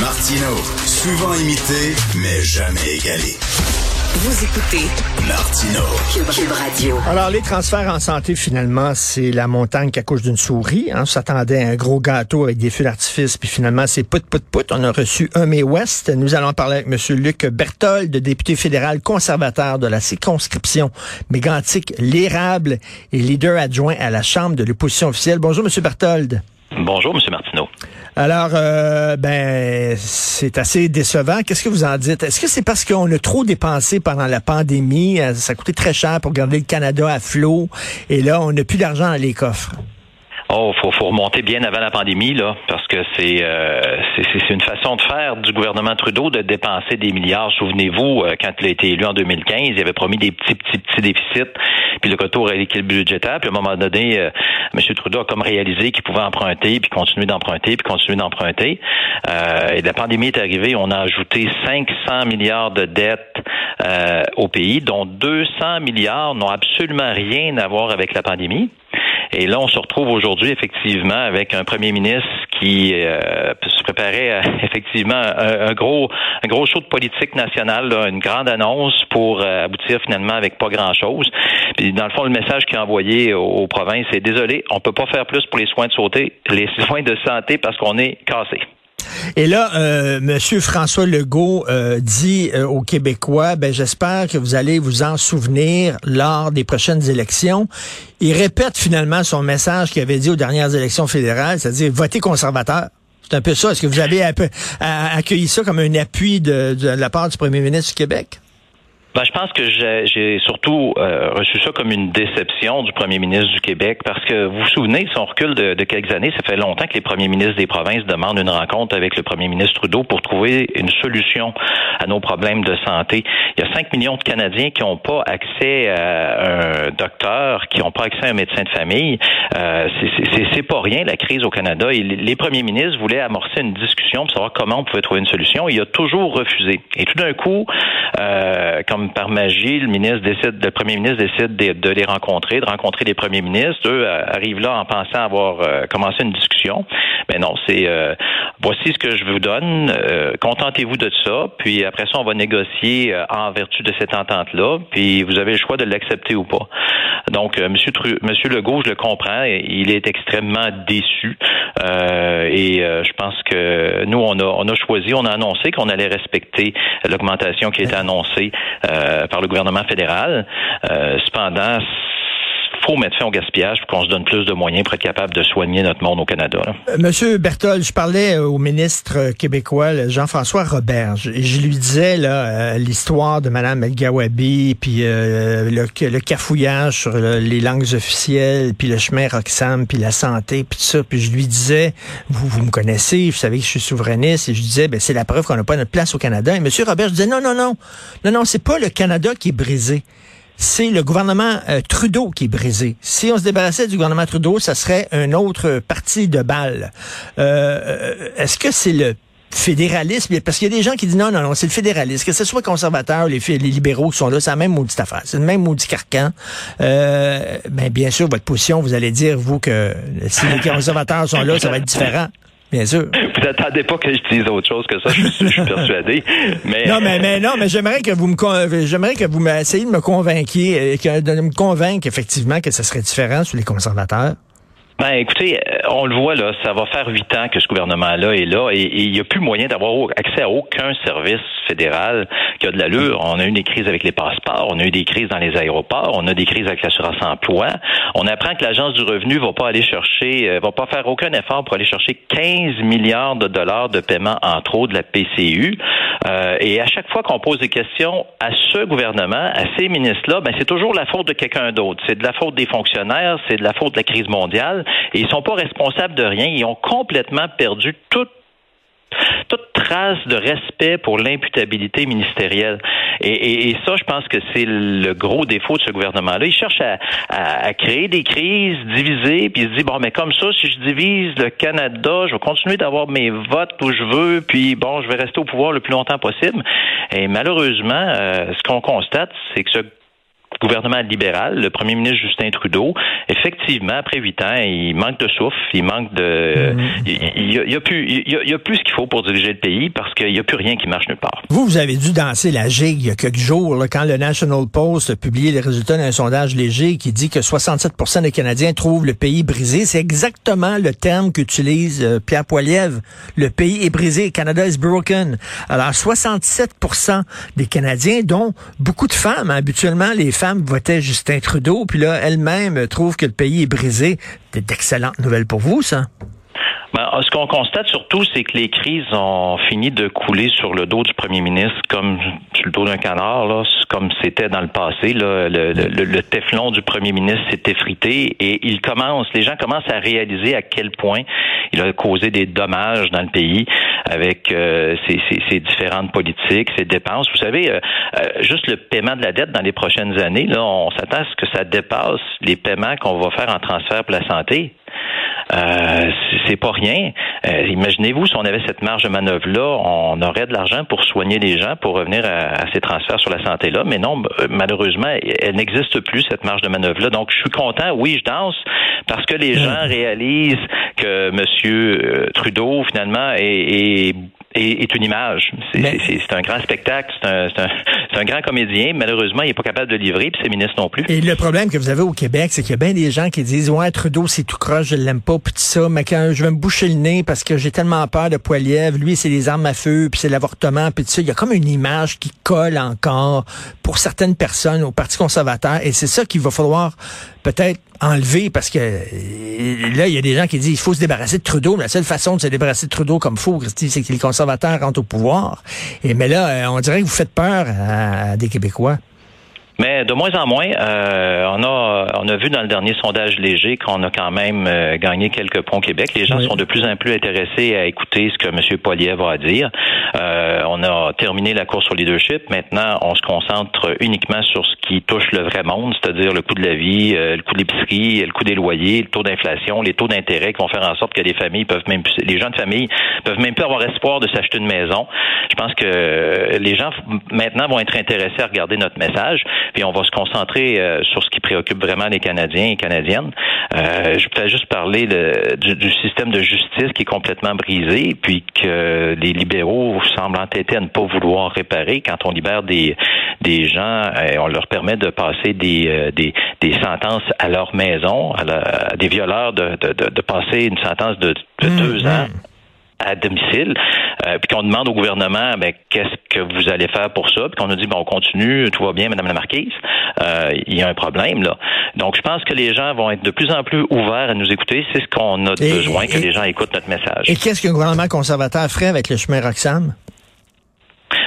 Martino, souvent imité, mais jamais égalé. Vous écoutez Martino Cube, Radio. Alors, les transferts en santé, finalement, c'est la montagne qui accouche d'une souris. Hein. On s'attendait à un gros gâteau avec des feux d'artifice, puis finalement, c'est put, put, put. On a reçu un mai West. Nous allons parler avec M. Luc Berthold, député fédéral conservateur de la circonscription mégantique L'Érable et leader adjoint à la Chambre de l'opposition officielle. Bonjour, M. Berthold. Bonjour, M. Martineau. Alors, euh, ben, c'est assez décevant. Qu'est-ce que vous en dites? Est-ce que c'est parce qu'on a trop dépensé pendant la pandémie? Euh, ça a coûté très cher pour garder le Canada à flot. Et là, on n'a plus d'argent dans les coffres. Oh, faut, faut remonter bien avant la pandémie, là, parce que c'est euh, c'est une façon de faire du gouvernement Trudeau de dépenser des milliards. Souvenez-vous, euh, quand il a été élu en 2015, il avait promis des petits, petits, petits déficits, puis le retour à l'équilibre budgétaire. Puis à un moment donné, euh, M. Trudeau a comme réalisé qu'il pouvait emprunter, puis continuer d'emprunter, puis continuer d'emprunter. Euh, et la pandémie est arrivée, on a ajouté 500 milliards de dettes au pays, dont 200 milliards n'ont absolument rien à voir avec la pandémie. Et là, on se retrouve aujourd'hui effectivement avec un premier ministre qui euh, se préparait à, effectivement un, gros un gros show de politique nationale, une grande annonce pour euh, aboutir finalement avec pas grand chose. Puis dans le fond, le message qu'il a envoyé aux, provinces, c'est désolé, on peut pas faire plus pour les soins de santé, les soins de santé parce qu'on est cassé. Et là, euh, Monsieur François Legault euh, dit euh, aux Québécois, ben j'espère que vous allez vous en souvenir lors des prochaines élections. Il répète finalement son message qu'il avait dit aux dernières élections fédérales, c'est-à-dire votez conservateur. C'est un peu ça. Est-ce que vous avez accueilli ça comme un appui de la part du premier ministre du Québec? Ben, je pense que j'ai surtout euh, reçu ça comme une déception du premier ministre du Québec parce que vous vous souvenez, si on recule de, de, quelques années, ça fait longtemps que les premiers ministres des provinces demandent une rencontre avec le premier ministre Trudeau pour trouver une solution à nos problèmes de santé. Il y a 5 millions de Canadiens qui n'ont pas accès à un docteur, qui n'ont pas accès à un médecin de famille. Euh, C'est pas rien la crise au Canada. Et les premiers ministres voulaient amorcer une discussion pour savoir comment on pouvait trouver une solution. Il a toujours refusé. Et tout d'un coup, euh, comme par magie, le ministre décide, le premier ministre décide de, les rencontrer, de rencontrer les premiers ministres. Eux euh, arrivent là en pensant avoir euh, commencé une discussion. Mais non, c'est euh, voici ce que je vous donne. Contentez-vous de ça. Puis après ça, on va négocier en vertu de cette entente-là. Puis vous avez le choix de l'accepter ou pas. Donc, Monsieur, Monsieur Legault, je le comprends, il est extrêmement déçu. et je pense que nous, on a, on a choisi, on a annoncé qu'on allait respecter l'augmentation qui a été annoncée euh, par le gouvernement fédéral. Euh, cependant, faut mettre fin au gaspillage pour qu'on se donne plus de moyens pour être capable de soigner notre monde au Canada. Euh, Monsieur Berthold, je parlais euh, au ministre québécois Jean-François Roberge et je lui disais là euh, l'histoire de Madame El Gawabi puis le, le, cafouillage sur les langues officielles puis le chemin Roxham puis la santé puis tout ça. Puis je lui disais vous vous me connaissez, vous savez que je suis souverainiste et je disais ben c'est la preuve qu'on n'a pas notre place au Canada. Et Monsieur Roberge disait non non non. Non non c'est pas le Canada qui est brisé c'est le gouvernement euh, Trudeau qui est brisé. Si on se débarrassait du gouvernement Trudeau, ça serait un autre parti de balle. Euh, euh, est-ce que c'est le fédéralisme, parce qu'il y a des gens qui disent non, non, non, c'est le fédéralisme, que ce soit conservateur, les, les libéraux qui sont là, c'est la même maudite affaire, c'est le même maudit carcan. Euh, ben, bien sûr, votre position, vous allez dire, vous, que si les conservateurs sont là, ça va être différent. Bien sûr. Vous n'attendez pas que je dise autre chose que ça, je, suis persuadé. Mais... Non, mais, mais non, mais j'aimerais que vous me j'aimerais que vous m'essayiez de me convaincre, de me convaincre effectivement que ce serait différent sur les conservateurs. Ben, écoutez, euh, on le voit là, ça va faire huit ans que ce gouvernement-là est là et il n'y a plus moyen d'avoir accès à aucun service fédéral qui a de l'allure. On a eu des crises avec les passeports, on a eu des crises dans les aéroports, on a des crises avec l'assurance emploi. On apprend que l'agence du revenu va pas aller chercher, euh, va pas faire aucun effort pour aller chercher 15 milliards de dollars de paiement en trop de la PCU. Euh, et à chaque fois qu'on pose des questions à ce gouvernement, à ces ministres-là, ben c'est toujours la faute de quelqu'un d'autre. C'est de la faute des fonctionnaires, c'est de la faute de la crise mondiale. Et ils sont pas responsables de rien. Ils ont complètement perdu toute trace de respect pour l'imputabilité ministérielle. Et, ça, je pense que c'est le gros défaut de ce gouvernement-là. Il cherche à, créer des crises, diviser, puis il se dit, bon, mais comme ça, si je divise le Canada, je vais continuer d'avoir mes votes où je veux, puis bon, je vais rester au pouvoir le plus longtemps possible. Et malheureusement, euh, ce qu'on constate, c'est que ce gouvernement libéral, le premier ministre Justin Trudeau, effectivement, après huit ans, il manque de souffle, il manque de... Mhm. Il, y a, plus, il, y a, plus ce qu'il faut pour diriger le pays parce qu'il n'y a plus rien qui marche nulle part. Vous, vous avez dû danser la gigue il y a quelques jours, quand le National Post a publié les résultats d'un sondage léger qui dit que 67 des Canadiens trouvent le pays brisé. C'est exactement le terme qu'utilise euh, Pierre Poilievre. Le pays est brisé. Canada is broken. Alors, 67% des Canadiens, dont beaucoup de femmes, habituellement, les femmes votait Justin Trudeau, puis là, elle-même trouve que le pays est brisé. C'est d'excellentes nouvelles pour vous, ça? Ben, ce qu'on constate surtout, c'est que les crises ont fini de couler sur le dos du premier ministre comme sur le dos d'un canard, comme c'était dans le passé. Le, le, téflon du premier ministre s'est effrité et il commence, les gens commencent à réaliser à quel point il a causé des dommages dans le pays avec euh, ses, ses, différentes politiques, ses dépenses. Vous savez, euh, euh, juste le paiement de la dette dans les prochaines années, là, on s'attend à ce que ça dépasse les paiements qu'on va faire en transfert pour la santé. Euh, c'est pas rien. Euh, imaginez-vous si on avait cette marge de manœuvre là, on aurait de l'argent pour soigner les gens, pour revenir à, ces transferts sur la santé là. Mais non, malheureusement, elle n'existe plus cette marge de manœuvre là. Donc, je suis content. Oui, je danse parce que les gens réalisent que M. Trudeau finalement est, est est, une image. C'est un grand spectacle, c'est un, un, un, grand comédien. Malheureusement, il n'est pas capable de livrer, puis ses ministres non plus. Et le problème que vous avez au Québec, c'est qu'il y a bien des gens qui disent Ouais, Trudeau, c'est tout croche, je l'aime pas, puis tout ça, mais quand je vais me boucher le nez parce que j'ai tellement peur de Poilièvre, lui, c'est les armes à feu, puis c'est l'avortement, puis tout ça. Il y a comme une image qui colle encore pour certaines personnes au Parti conservateur, et c'est ça qu'il va falloir peut-être enlever parce que euh, là, il y a des gens qui disent il faut se débarrasser de Trudeau. Mais la seule façon de se débarrasser de Trudeau comme fou, c'est que les conservateurs rentrent au pouvoir. Et mais là, euh, on dirait que vous faites peur à des Québécois. Mais de moins en moins, euh, on a on a vu dans le dernier sondage léger qu'on a quand même euh, gagné quelques points au Québec. Les gens sont de plus en plus intéressés à écouter ce que M. Poilier va à dire. Euh, on a terminé la course au leadership. Maintenant, on se concentre uniquement sur ce qui touche le vrai monde, c'est-à-dire le coût de la vie, le coût de l'épicerie, le coût des loyers, le taux d'inflation, les taux d'intérêt qui vont faire en sorte que les familles peuvent même les gens de famille peuvent même plus avoir espoir de s'acheter une maison. Je pense que les gens maintenant vont être intéressés à regarder notre message puis on va se concentrer euh, sur ce qui préoccupe vraiment les Canadiens et Canadiennes. Euh, je peut juste parler du, système de justice qui est complètement brisé, puis que les libéraux semblent entêtés à ne pas vouloir réparer. Quand on libère des des gens, et euh, on leur permet de passer des, des, sentences à leur maison, à, des violeurs de, de, passer une sentence de, mmh, deux ans. mmh à domicile, euh, puis qu'on demande au gouvernement ben, qu'est-ce que vous allez faire pour ça, puis qu'on nous dit bon on continue, tout va bien, Madame la Marquise, euh, il y a un problème là. Donc je pense que les gens vont être de plus en plus ouverts à nous écouter, c'est ce qu'on a besoin, que les gens écoutent notre message. Et qu'est-ce qu'un gouvernement conservateur ferait avec le chemin Roxham?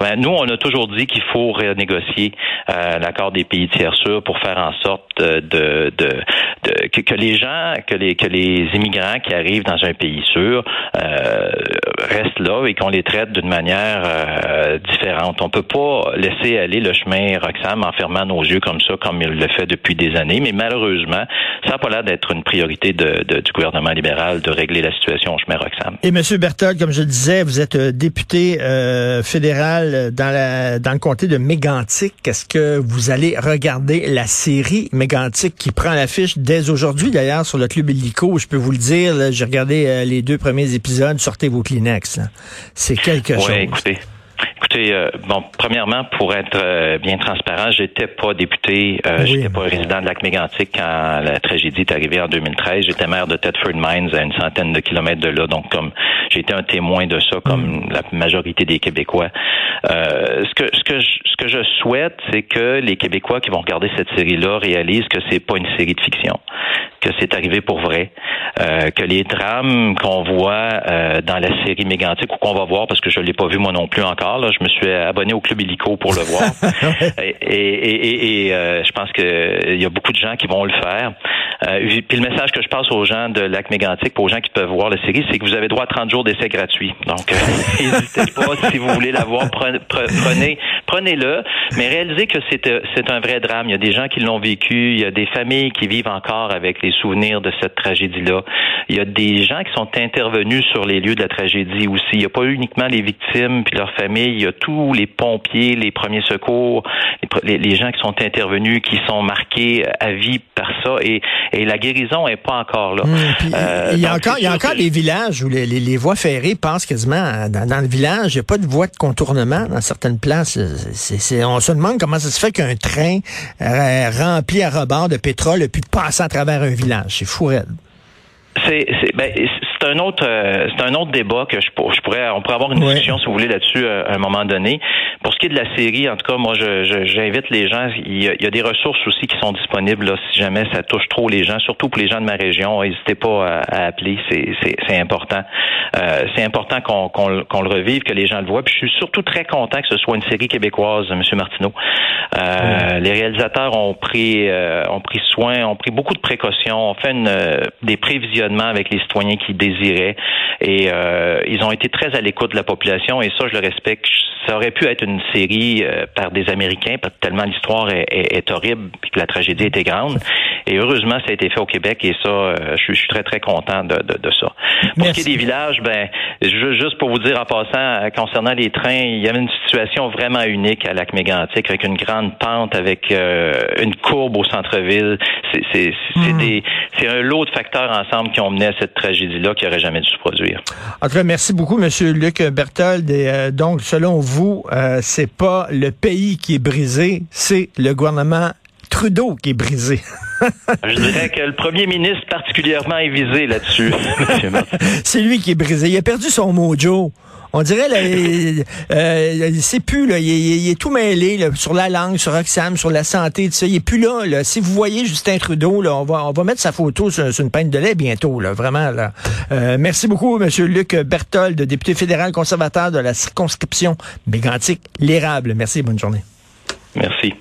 Ben, nous, on a toujours dit qu'il faut renégocier euh, l'accord des pays tiers sûrs pour faire en sorte de, de, de, que, les gens, que les que les immigrants qui arrivent dans un pays sûr euh, restent là et qu'on les traite d'une manière euh, différente. On peut pas laisser aller le chemin Roxham en fermant nos yeux comme ça, comme il le fait depuis des années. Mais malheureusement, ça n'a pas l'air d'être une priorité de, du gouvernement libéral de régler la situation au chemin Roxham. Et Monsieur Berthold, comme je le disais, vous êtes député fédéral dans, la, dans le comté de Mégantic. Est-ce que vous allez regarder la série Mégantic qui prend l'affiche dès aujourd'hui, d'ailleurs, sur le Club Illico? Je peux vous le dire, j'ai regardé euh, les deux premiers épisodes. Sortez vos Kleenex. C'est quelque chose. Écoutez. Écoutez, euh, bon, premièrement, pour être euh, bien transparent, j'étais pas député, euh, j'étais pas résident de Lac-Mégantic quand la tragédie est arrivée en 2013. J'étais maire de Thetford Mines à une centaine de kilomètres de là, donc comme j'ai été un témoin de ça, comme mm. la majorité des Québécois. Euh, ce que ce que je, ce que je souhaite, c'est que les Québécois qui vont regarder cette série-là réalisent que c'est pas une série de fiction, que c'est arrivé pour vrai, euh, que les drames qu'on voit euh, dans la série Mégantic ou qu'on va voir, parce que je l'ai pas vu moi non plus encore, là, je me suis abonné au club Illico pour le voir, et, et, et, euh, je pense qu'il y a beaucoup de gens qui vont le faire. Puis le message que je passe aux gens de Lac Mégantic, pour aux gens qui peuvent voir la série, c'est que vous avez droit à 30 jours d'essai gratuit. Donc, n'hésitez pas si vous voulez la voir, prenez, prenez-le, mais réalisez que c'est c'est un vrai drame. Il y a des gens qui l'ont vécu, il y a des familles qui vivent encore avec les souvenirs de cette tragédie-là. Il y a des gens qui sont intervenus sur les lieux de la tragédie aussi. Il n'y a pas uniquement les victimes puis leurs familles. Il y a tous les pompiers, les premiers secours, les, gens qui sont intervenus, qui sont marqués à vie par ça, et, et la guérison est pas encore là. Euh, il y a encore, il y a encore des villages où les, les, voies ferrées passent quasiment dans, le village. Il n'y a pas de voie de contournement dans certaines places. C'est, on se demande comment ça se fait qu'un train euh, rempli à rebord de pétrole a pu passer à travers un village. C'est fou, c'est ben, c'est un autre euh, c'est un autre débat que je, je, pourrais on pourrait avoir une discussion si vous voulez là-dessus euh, à un moment donné. Pour ce qui est de la série, en tout cas, moi j'invite les gens. Il y, a, des ressources aussi qui sont disponibles là, si jamais ça touche trop les gens, surtout pour les gens de ma région. N'hésitez pas à, appeler, c'est important. Euh, c'est important qu'on qu'on le revive, que les gens le voient. Puis je suis surtout très content que ce soit une série québécoise, M. Martineau. Euh, Les réalisateurs ont pris ont pris soin, ont pris beaucoup de précautions, ont fait une, des prévisionnements avec les citoyens qui et ils ont été très à l'écoute de la population et ça je le respecte. Ça aurait pu être une série euh, par des Américains, parce que tellement l'histoire est, horrible et que la tragédie était grande. Et heureusement, ça a été fait au Québec et ça, euh, je, suis très, très content de, ça. Pour ce qui est des villages, ben, juste pour vous dire en passant, euh, concernant les trains, il y avait une situation vraiment unique à Lac-Mégantic avec une grande pente, avec une courbe au centre-ville. C'est des c'est un lot de facteurs ensemble qui ont mené à cette tragédie-là qui aurait jamais dû se produire. En tout cas, merci beaucoup, Monsieur Luc Berthold. Et, donc, selon vous, c'est pas le pays qui est brisé, c'est le gouvernement Trudeau qui est brisé. Je dirais que le premier ministre particulièrement est visé là-dessus. c'est lui qui est brisé. Il a perdu son mojo. On dirait, là, euh, c'est plus, là, il, est tout mêlé sur la langue, sur Oxfam, sur la santé, tout ça. Il est plus là, là. Si vous voyez Justin Trudeau, là, on va, on va mettre sa photo sur, une peine de lait bientôt, là, vraiment. Là. Euh, merci beaucoup, Monsieur Luc Berthold, député fédéral conservateur de la circonscription Bégantique, l'érable. Merci, bonne journée. Merci.